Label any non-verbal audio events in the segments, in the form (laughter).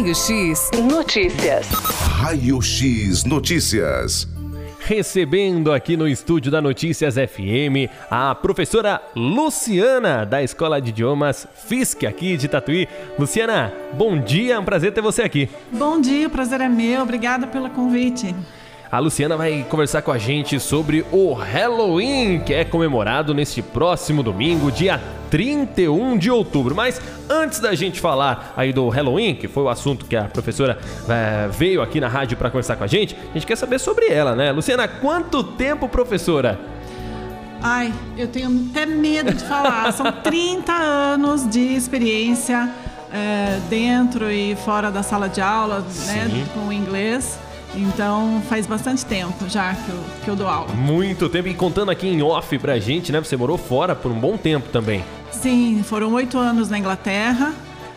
Raio X Notícias. Raio X Notícias. Recebendo aqui no estúdio da Notícias FM a professora Luciana da Escola de Idiomas FISC aqui de Tatuí. Luciana, bom dia, é um prazer ter você aqui. Bom dia, o prazer é meu. Obrigada pelo convite. A Luciana vai conversar com a gente sobre o Halloween, que é comemorado neste próximo domingo, dia 31 de outubro. Mas antes da gente falar aí do Halloween, que foi o assunto que a professora é, veio aqui na rádio para conversar com a gente, a gente quer saber sobre ela, né? Luciana, quanto tempo, professora? Ai, eu tenho até medo de falar. São (laughs) 30 anos de experiência é, dentro e fora da sala de aula, né, com o inglês. Então faz bastante tempo já que eu, que eu dou aula. Muito tempo. E contando aqui em off pra gente, né? Você morou fora por um bom tempo também. Sim, foram oito anos na Inglaterra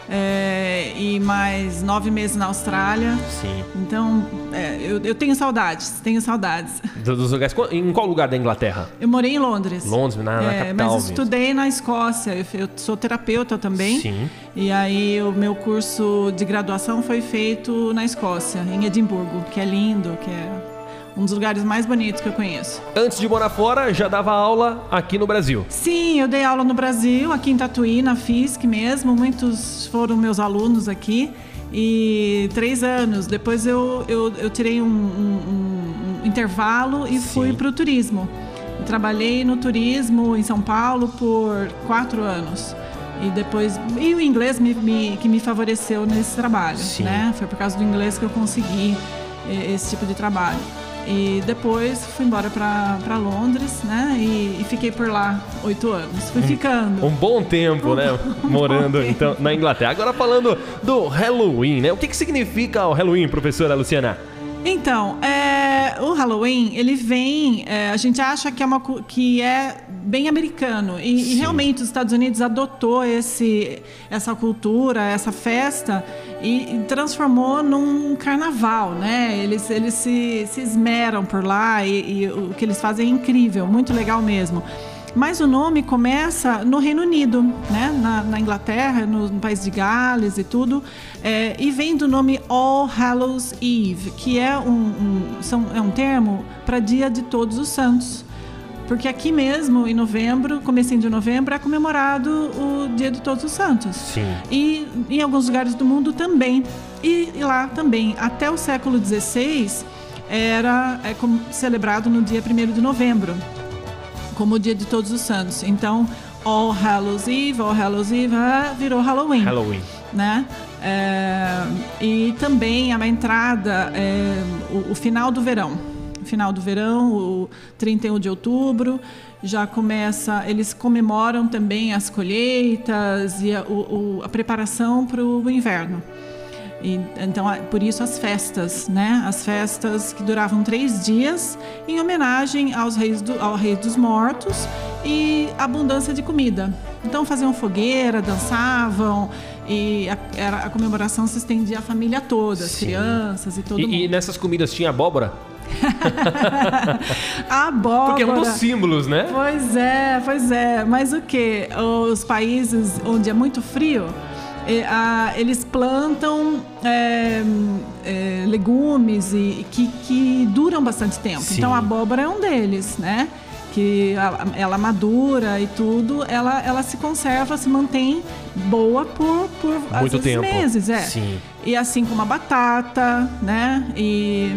é, e mais nove meses na Austrália. Sim. Então, é, eu, eu, tenho saudades, tenho saudades. Dos lugares. Em qual lugar da Inglaterra? Eu morei em Londres. Londres, na, na é, capital. Mas estudei na Escócia. Eu, eu, sou terapeuta também. Sim. E aí o meu curso de graduação foi feito na Escócia, em Edimburgo, que é lindo, que é um dos lugares mais bonitos que eu conheço. Antes de morar fora, já dava aula aqui no Brasil? Sim, eu dei aula no Brasil, aqui em Tatuí, na FISC mesmo. Muitos foram meus alunos aqui. E três anos. Depois eu, eu, eu tirei um, um, um intervalo e Sim. fui para o turismo. Eu trabalhei no turismo em São Paulo por quatro anos. E depois. E o inglês me, me, que me favoreceu nesse trabalho. Sim. Né? Foi por causa do inglês que eu consegui eh, esse tipo de trabalho. E depois fui embora para Londres, né? E, e, fiquei por lá oito anos. Fui ficando. Um bom tempo, (laughs) um, né? Um Morando tempo. então na Inglaterra. Agora falando do Halloween, né? O que, que significa o Halloween, professora Luciana? Então, é, o Halloween, ele vem. É, a gente acha que é, uma, que é bem americano. E, e, realmente os Estados Unidos adotou esse, essa cultura, essa festa e, e transformou num carnaval, né? Eles, eles se, se esmeram por lá e, e o que eles fazem é incrível, muito legal mesmo. Mas o nome começa no Reino Unido, né? na, na Inglaterra, no, no, país de Gales e tudo, é, e vem do nome All Hallows Eve, que é um, um, são, é um termo para Dia de Todos os Santos. Porque aqui mesmo, em novembro, comecinho de novembro, é comemorado o Dia de Todos os Santos. Sim. E em alguns lugares do mundo também. E, e lá também. Até o século XVI era é, celebrado no dia 1 de novembro como o Dia de Todos os Santos. Então, All Hallows Eve, All Hallows Eve ah, virou Halloween. Halloween. Né? É, e também a entrada, é, o, o, final do verão. O final do verão, o 31 de outubro, já começa. Eles comemoram também as colheitas e a, o, a preparação para o inverno. E, então, por isso as festas, né? As festas que duravam três dias, em homenagem aos reis do, ao rei dos mortos e abundância de comida. Então faziam fogueira, dançavam e a, era, a comemoração se estendia à família toda, as crianças e todo e, mundo. E nessas comidas tinha abóbora? (laughs) abóbora. Porque é um dos símbolos, né? Pois é, pois é. Mas o que? Os países onde é muito frio, eles plantam é, é, legumes e, que, que duram bastante tempo. Sim. Então a abóbora é um deles, né? Que ela madura e tudo, ela, ela se conserva, se mantém boa por, por muito tempo. meses, é. Sim. E assim como a batata, né? E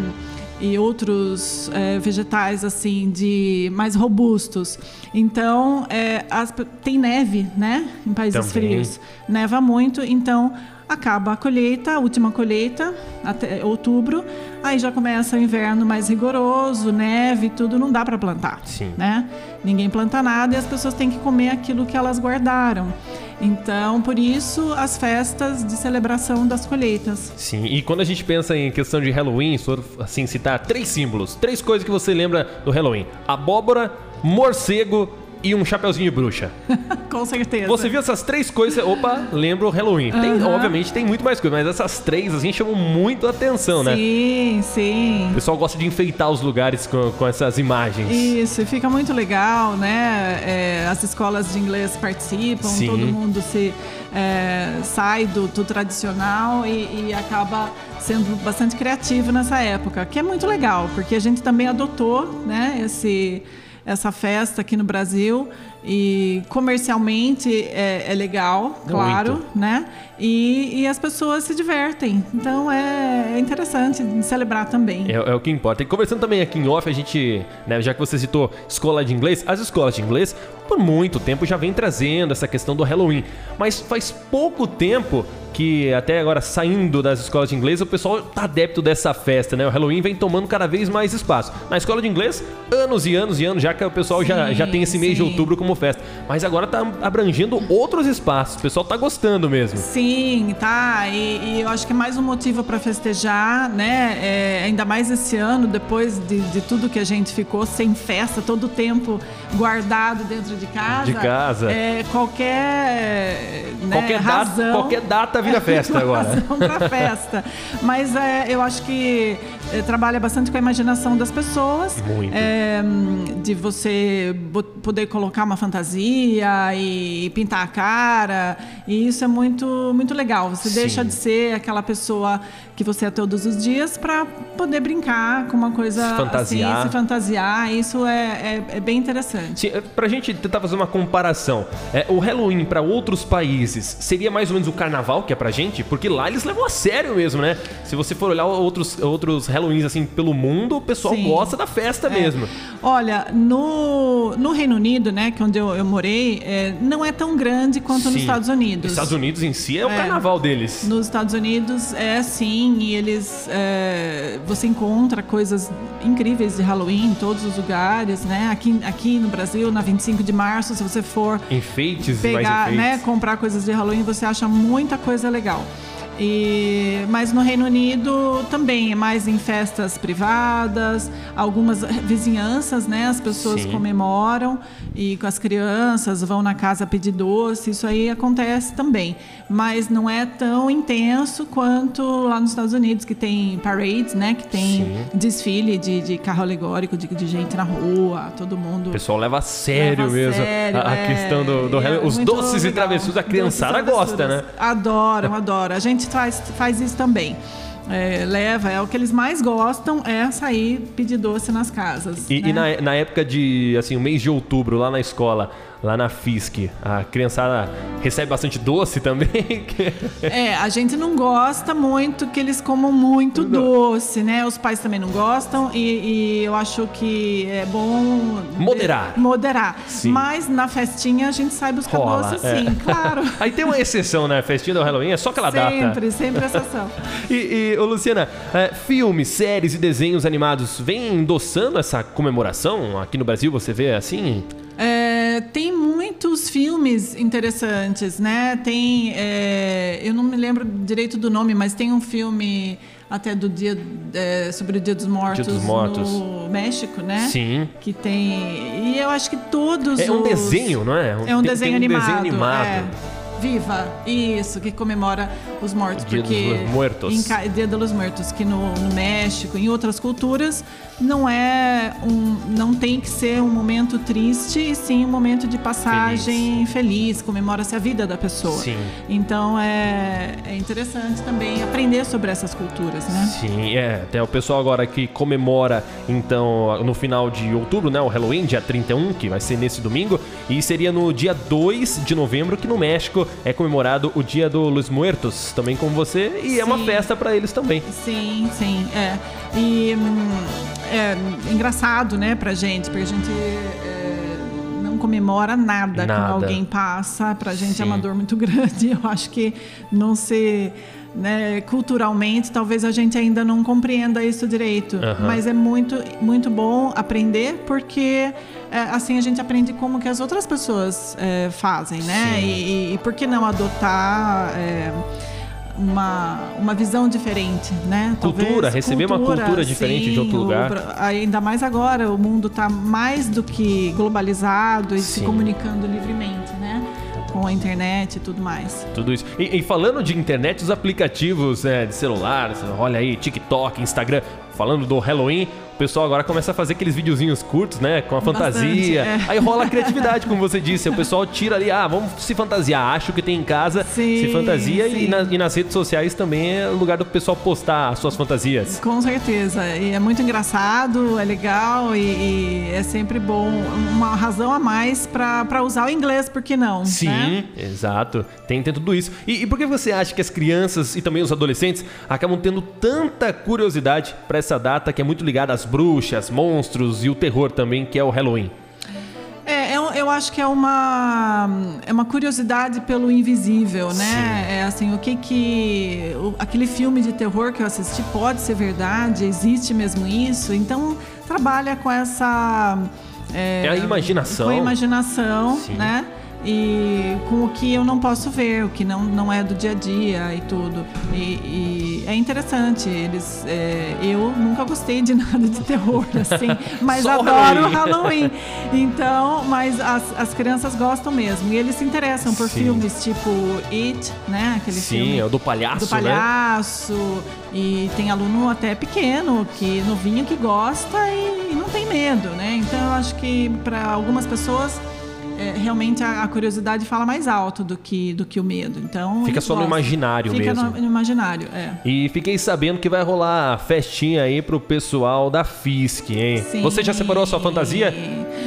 e outros é, vegetais assim de mais robustos. Então é, as, tem neve, né, em países Também. frios, neva muito, então acaba a colheita, a última colheita até outubro, aí já começa o inverno mais rigoroso, neve, tudo não dá para plantar, Sim. né? Ninguém planta nada e as pessoas têm que comer aquilo que elas guardaram. Então, por isso, as festas de celebração das colheitas. Sim, e quando a gente pensa em questão de Halloween, for assim, citar três símbolos, três coisas que você lembra do Halloween: abóbora, morcego e um chapeuzinho de bruxa. (laughs) Com certeza. Você viu essas três coisas, opa, lembra o Halloween. Tem, obviamente tem muito mais coisa, mas essas três assim chamam muito a atenção, né? Sim, sim. O pessoal gosta de enfeitar os lugares com, com essas imagens. Isso, e fica muito legal, né? É, as escolas de inglês participam, Sim. todo mundo se é, sai do, do tradicional e, e acaba sendo bastante criativo nessa época, que é muito legal, porque a gente também adotou, né? Esse essa festa aqui no Brasil e comercialmente é, é legal, claro, Muito. né? E, e as pessoas se divertem, então é, é interessante celebrar também. É, é o que importa. E conversando também aqui em off, a gente, né, já que você citou escola de inglês, as escolas de inglês, por muito tempo já vem trazendo essa questão do Halloween. Mas faz pouco tempo que, até agora saindo das escolas de inglês, o pessoal tá adepto dessa festa, né? O Halloween vem tomando cada vez mais espaço. Na escola de inglês, anos e anos e anos, já que o pessoal já, Sim, já tem esse mês de sim. outubro como festa. Mas agora tá abrangendo outros espaços. O pessoal tá gostando mesmo. Sim, tá. E, e eu acho que é mais um motivo para festejar, né? É, ainda mais esse ano, depois de, de tudo que a gente ficou sem festa, todo o tempo guardado dentro de casa. De casa. É, qualquer, né, Qualquer data- razão, qualquer data vira festa agora. (laughs) razão pra festa. Mas é, eu acho que é, trabalha bastante com a imaginação das pessoas. Muito. É, de você poder colocar uma fantasia e pintar a cara. E isso é muito, muito legal. Você Sim. deixa de ser aquela pessoa que você é todos os dias para poder brincar com uma coisa Se fantasiar. assim, se fantasiar. Isso é, é, é bem interessante. Sim, é, pra gente tentar fazer uma comparação, é, o Halloween pra outros países seria mais ou menos o carnaval que é pra gente? Porque lá eles levam a sério mesmo, né? Se você for olhar outros, outros Halloweens assim pelo mundo, o pessoal Sim. gosta da festa mesmo. Olha, no, no Reino Unido, né, que é onde eu, eu morei, é, não é tão grande quanto nos Sim. Estados Unidos. Estados Unidos em si é o É. carnaval deles. Nos Estados Unidos é sim, e eles é, você encontra coisas incríveis de Halloween em todos os lugares, né? Aqui, aqui no Brasil, na 25 de março, se você for Enfeites, pegar, mais enfeites. né, comprar coisas de Halloween, você acha muita coisa legal. E, mas no Reino Unido também é mais em festas privadas, algumas vizinhanças, né? As pessoas Sim. comemoram e com as crianças vão na casa pedir doce, isso aí acontece também. Mas não é tão intenso quanto lá nos Estados Unidos, que tem parades, né? Que tem Sim. desfile de, de carro alegórico, de, de gente na rua, todo mundo. O pessoal leva a sério Leva mesmo sério, a, é. questão do, do E é. Os doces e legal. travessuras, a criançada e gosta, né? Adoram, adoram. A gente faz, faz isso também. É, leva, é o que eles mais gostam é sair pedir doce nas casas. E, né? e na, na época de, assim, o mês de outubro, lá na escola, lá na FISC, a criançada recebe bastante doce também? (laughs) É, a gente não gosta muito que eles comam muito doce, né? Os pais também não gostam e, e eu acho que é bom... Moderar. Moderar. Sim. Mas na festinha a gente sai buscar Rola, doce é. sim, claro. (laughs) Aí tem uma exceção, né? Festinha do Halloween, é só aquela data. sempre, sempre exceção. (laughs) E, e ô Luciana, é, filmes, séries e desenhos animados vêm endossando essa comemoração? Aqui no Brasil você vê assim? É, tem muitos filmes interessantes, né? Tem, é, eu não me lembro direito do nome, mas tem um filme até do dia é, sobre o Dia dos Mortos, dos Mortos. no México, né? Sim. Que tem e eu acho que todos É um os- desenho, não é? É um Tem- desenho tem um animado. desenho animado. é. Viva, isso, que comemora os mortos. Dia porque dos Muertos. Em, Dia dos Muertos, que no, no México, em outras culturas, não é um. não tem que ser um momento triste, e sim um momento de passagem feliz, comemora-se a vida da pessoa. Sim. Então é, é interessante também aprender sobre essas culturas, né? Sim, é. Até o pessoal agora que comemora, então, no final de outubro, né? O Halloween, dia 31, que vai ser nesse domingo. E seria no dia 2 de novembro, que no México é comemorado o Dia do Los Muertos, também como você. E é uma Sim. festa pra eles também. Sim, sim, é. E hum, é engraçado, né, pra gente, porque a gente não comemora nada, Nada. quando alguém passa. Pra gente Sim. é uma dor muito (laughs) grande. Eu acho que não se. Né, culturalmente, talvez a gente ainda não compreenda isso direito, Aham. mas é muito, muito bom aprender porque é, assim a gente aprende como que as outras pessoas é, fazem, né? E, e, e por que não adotar é, uma, uma visão diferente, né? Cultura, Talvez receber uma cultura diferente de outro o lugar. Bra- ainda mais agora, o mundo está mais do que globalizado e se Sim. comunicando livremente, né? Com a internet e tudo mais. Tudo isso. E, e falando de internet, os aplicativos né, de celular, olha aí, TikTok, Instagram, falando do Halloween, o pessoal agora começa a fazer aqueles videozinhos curtos, né? Com a Bastante, fantasia. é. Aí rola a criatividade, como você disse. O pessoal tira ali, ah, vamos se fantasiar. Acho que tem em casa, Sim, se fantasia. E, na- e nas redes sociais também é lugar do pessoal postar as suas fantasias. Com certeza. E é muito engraçado, é legal e, e é sempre bom. Uma razão a mais para usar o inglês, por que não? Sim, né? exato. Tem, tem tudo isso. E, e por que você acha que as crianças e também os adolescentes acabam tendo tanta curiosidade para essa data que é muito ligada às bruxas, monstros e o terror também, que é o Halloween? É, eu, eu acho que é uma, é uma curiosidade pelo invisível, né? É assim, o que que. o- aquele filme de terror que eu assisti pode ser verdade? Existe mesmo isso? Então, trabalha com essa. É a imaginação. Com a imaginação, Sim. né? E com o que eu não posso ver, o que não, não é do dia a dia e tudo. E, e é interessante. Eles, é, eu nunca gostei de (laughs) nada de terror, assim, mas adoro Halloween. Então, mas as, as crianças gostam mesmo. E eles se interessam por Sim. filmes tipo It, né? Aquele Sim, filme é o do palhaço, do palhaço. E tem aluno até pequeno, que novinho que gosta e, não tem medo, né? Então eu acho que para algumas pessoas é, realmente a, a curiosidade fala mais alto do que, do que o medo. Então Fica só no gostam. imaginário Fica mesmo. no, no imaginário, é. E fiquei sabendo que vai rolar festinha aí pro pessoal da FISC, hein? Sim. Você já separou a sua fantasia?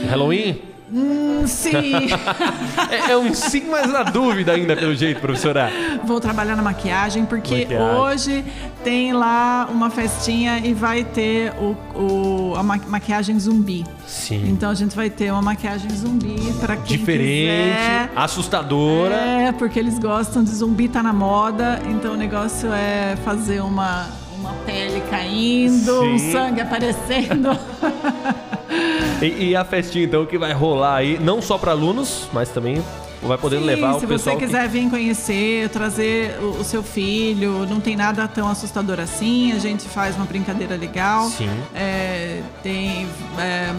Halloween? Hum, sim. (laughs) É, é um sim, mas na dúvida ainda, pelo jeito, professora. Vou trabalhar na maquiagem, porque Maquiagem. hoje tem lá uma festinha e vai ter o, o- a ma- maquiagem zumbi. Sim. Então a gente vai ter uma maquiagem zumbi para quem Diferente, quiser. assustadora. É, porque eles gostam de zumbi, tá na moda. Então o negócio é fazer uma, uma pele caindo, um Sim. sangue aparecendo. (laughs) E, e a festinha, então, que vai rolar aí, não só para alunos, mas também vai poder Sim, levar o se pessoal. você que- quiser vir conhecer, trazer o, o seu filho, não tem nada tão assustador assim. A gente faz uma brincadeira legal. Sim. É, tem é,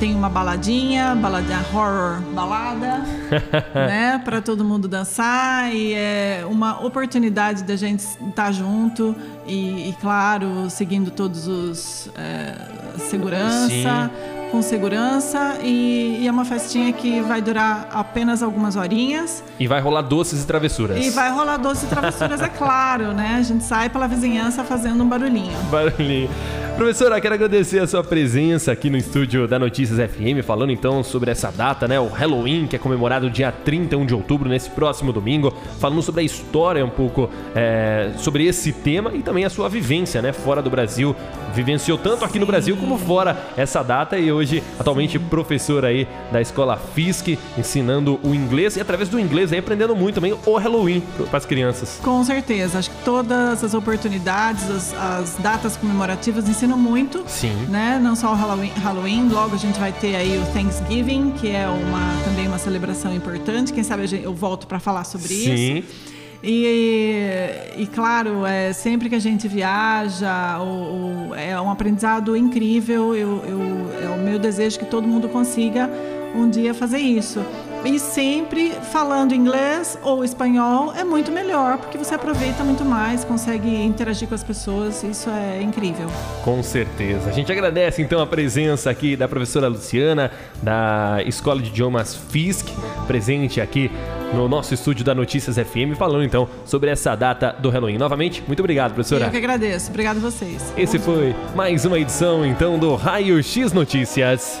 tem uma baladinha, baladinha horror balada, (laughs) né, para todo mundo dançar e é uma oportunidade da gente estar junto e, e, claro seguindo todos os é, segurança. Com segurança e, e é uma festinha que vai durar apenas algumas horinhas E vai rolar doces e travessuras. e vai rolar doce e travessuras, é claro, né? A gente sai pela vizinhança fazendo um barulhinho. (laughs) Barulhinho. Professora, quero agradecer a sua presença aqui no estúdio da Notícias FM, falando então sobre essa data, né? O Halloween, que é comemorado dia 31 de outubro, nesse próximo domingo. Falando sobre a história um pouco é, sobre esse tema e também a sua vivência, né? Fora do Brasil. Vivenciou tanto aqui no Brasil como fora essa data e hoje, atualmente, professora aí da escola FISC, ensinando o inglês e através do inglês aí aprendendo muito também o Halloween para as crianças. Com certeza, acho que todas as oportunidades, as, as datas comemorativas ensinam muito. Sim. Né? Não só o Halloween, Halloween, logo a gente vai ter aí o Thanksgiving, que é uma, também uma celebração importante. Quem sabe eu volto para falar sobre Sim. isso. E, e claro, é, sempre que a gente viaja, o- o- é um aprendizado incrível. Eu, eu- é o meu desejo que todo mundo consiga um dia fazer isso. E sempre falando inglês ou espanhol é muito melhor, porque você aproveita muito mais, consegue interagir com as pessoas, isso é incrível. Com certeza. A gente agradece então a presença aqui da professora Luciana, da Escola de Idiomas FISC, presente aqui no nosso estúdio da Notícias FM, falando então sobre essa data do Halloween. Novamente, muito obrigado, Eu professora. que agradeço. Obrigado a vocês. Esse foi mais uma edição então do Raio X Notícias.